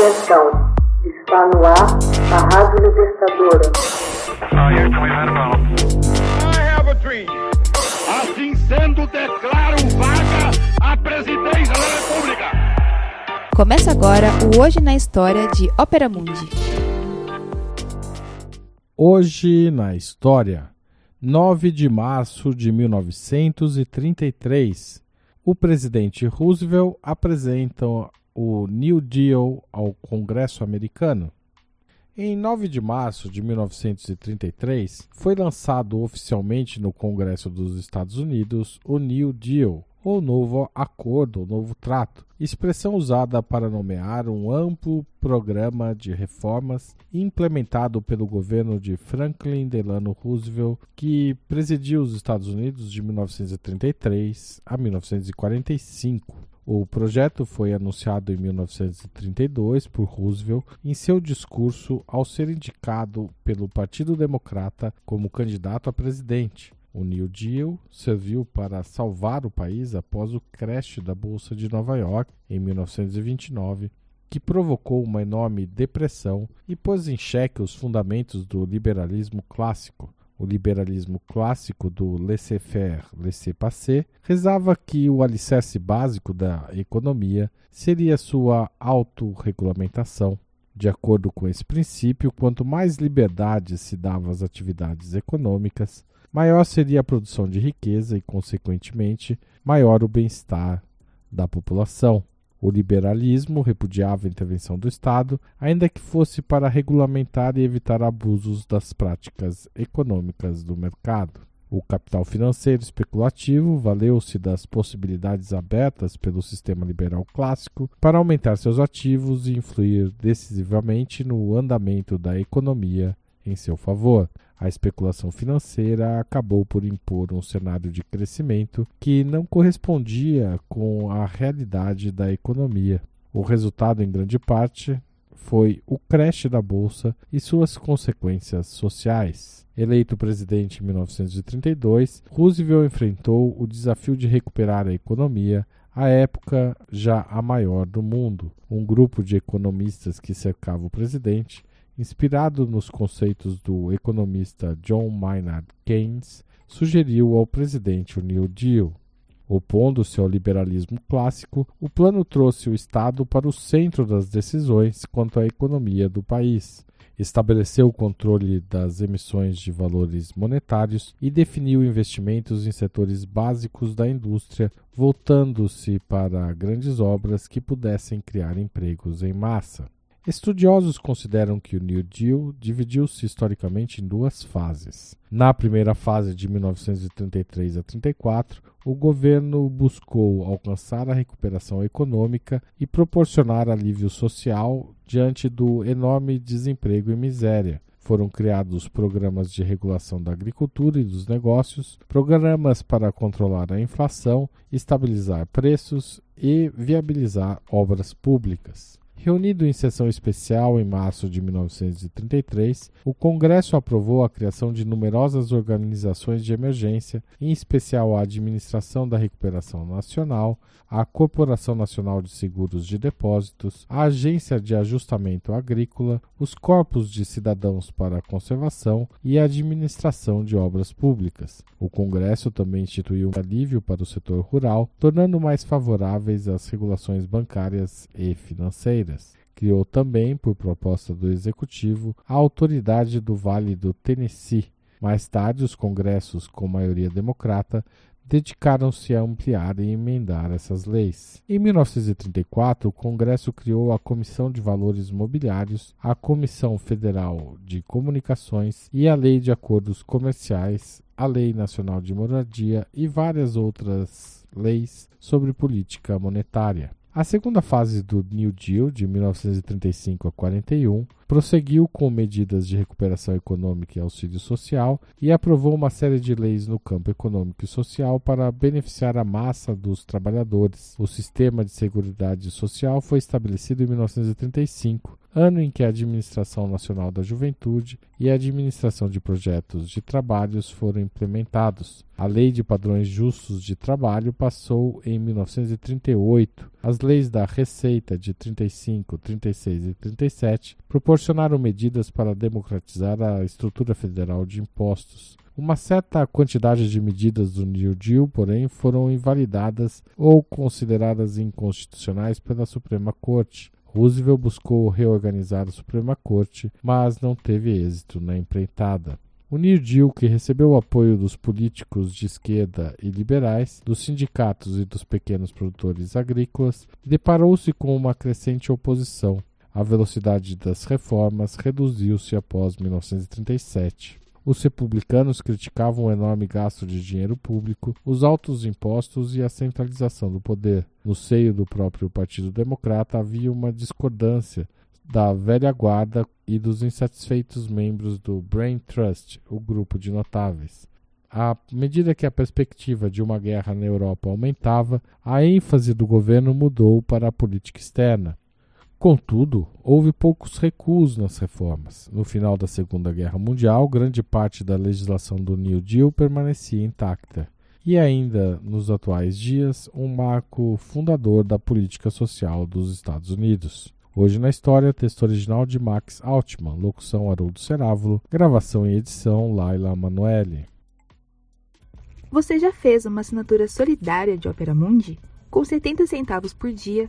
Atenção, está no ar a Rádio Libertadora. Assim sendo, declaro vaga a presidência da República. Começa agora o Hoje na História de Ópera Mundi. Hoje na História, 9 de março de 1933, o presidente Roosevelt apresenta o New Deal ao Congresso americano. Em 9 de março de 1933, foi lançado oficialmente no Congresso dos Estados Unidos o New Deal, ou Novo Acordo, ou Novo Trato, expressão usada para nomear um amplo programa de reformas implementado pelo governo de Franklin Delano Roosevelt, que presidiu os Estados Unidos de 1933 a 1945. O projeto foi anunciado em 1932 por Roosevelt em seu discurso ao ser indicado pelo Partido Democrata como candidato a presidente. O New Deal serviu para salvar o país após o crash da Bolsa de Nova York em 1929, que provocou uma enorme depressão e pôs em xeque os fundamentos do liberalismo clássico. O liberalismo clássico do laissez-faire, laissez-passer, rezava que o alicerce básico da economia seria sua autorregulamentação. De acordo com esse princípio, quanto mais liberdade se dava às atividades econômicas, maior seria a produção de riqueza e, consequentemente, maior o bem-estar da população. O liberalismo repudiava a intervenção do Estado, ainda que fosse para regulamentar e evitar abusos das práticas econômicas do mercado. O capital financeiro especulativo valeu-se das possibilidades abertas pelo sistema liberal clássico para aumentar seus ativos e influir decisivamente no andamento da economia em seu favor. A especulação financeira acabou por impor um cenário de crescimento que não correspondia com a realidade da economia. O resultado, em grande parte, foi o crash da bolsa e suas consequências sociais. Eleito presidente em 1932, Roosevelt enfrentou o desafio de recuperar a economia, à época já a maior do mundo. Um grupo de economistas que cercava o presidente inspirado nos conceitos do economista John Maynard Keynes, sugeriu ao presidente o New Deal. Opondo-se ao liberalismo clássico, o plano trouxe o Estado para o centro das decisões quanto à economia do país. Estabeleceu o controle das emissões de valores monetários e definiu investimentos em setores básicos da indústria, voltando-se para grandes obras que pudessem criar empregos em massa. Estudiosos consideram que o New Deal dividiu-se historicamente em duas fases. Na primeira fase, de 1933 a 34, o governo buscou alcançar a recuperação econômica e proporcionar alívio social diante do enorme desemprego e miséria. Foram criados programas de regulação da agricultura e dos negócios, programas para controlar a inflação, estabilizar preços e viabilizar obras públicas. Reunido em sessão especial em março de 1933, o Congresso aprovou a criação de numerosas organizações de emergência, em especial a Administração da Recuperação Nacional, a Corporação Nacional de Seguros de Depósitos, a Agência de Ajustamento Agrícola, os Corpos de Cidadãos para a Conservação e a Administração de Obras Públicas. O Congresso também instituiu um alívio para o setor rural, tornando mais favoráveis as regulações bancárias e financeiras. Criou também, por proposta do Executivo, a Autoridade do Vale do Tennessee. Mais tarde, os congressos com maioria democrata dedicaram-se a ampliar e emendar essas leis. Em 1934, o Congresso criou a Comissão de Valores Mobiliários, a Comissão Federal de Comunicações e a Lei de Acordos Comerciais, a Lei Nacional de Moradia e várias outras leis sobre política monetária. A segunda fase do New Deal, de 1935 a 41, prosseguiu com medidas de recuperação econômica e auxílio social e aprovou uma série de leis no campo econômico e social para beneficiar a massa dos trabalhadores. O sistema de seguridade social foi estabelecido em 1935, ano em que a Administração Nacional da Juventude e a Administração de Projetos de Trabalhos foram implementados. A Lei de Padrões Justos de Trabalho passou em 1938. As leis da Receita de 35, 36 e 37 proporcionaram medidas para democratizar a estrutura federal de impostos. Uma certa quantidade de medidas do New Deal, porém, foram invalidadas ou consideradas inconstitucionais pela Suprema Corte. Roosevelt buscou reorganizar a Suprema Corte, mas não teve êxito na empreitada. O New Deal, que recebeu o apoio dos políticos de esquerda e liberais, dos sindicatos e dos pequenos produtores agrícolas, deparou-se com uma crescente oposição. A velocidade das reformas reduziu-se após 1937. Os republicanos criticavam o enorme gasto de dinheiro público, os altos impostos e a centralização do poder. No seio do próprio Partido Democrata havia uma discordância da velha guarda e dos insatisfeitos membros do Brain Trust, o grupo de notáveis. À medida que a perspectiva de uma guerra na Europa aumentava, a ênfase do governo mudou para a política externa. Contudo, houve poucos recuos nas reformas. No final da Segunda Guerra Mundial, grande parte da legislação do New Deal permanecia intacta. E ainda nos atuais dias, um marco fundador da política social dos Estados Unidos. Hoje na história, texto original de Max Altman, locução Haroldo Cerávulo, gravação e edição Laila Manoeli. Você já fez uma assinatura solidária de Opera Mundi? Com 70 centavos por dia,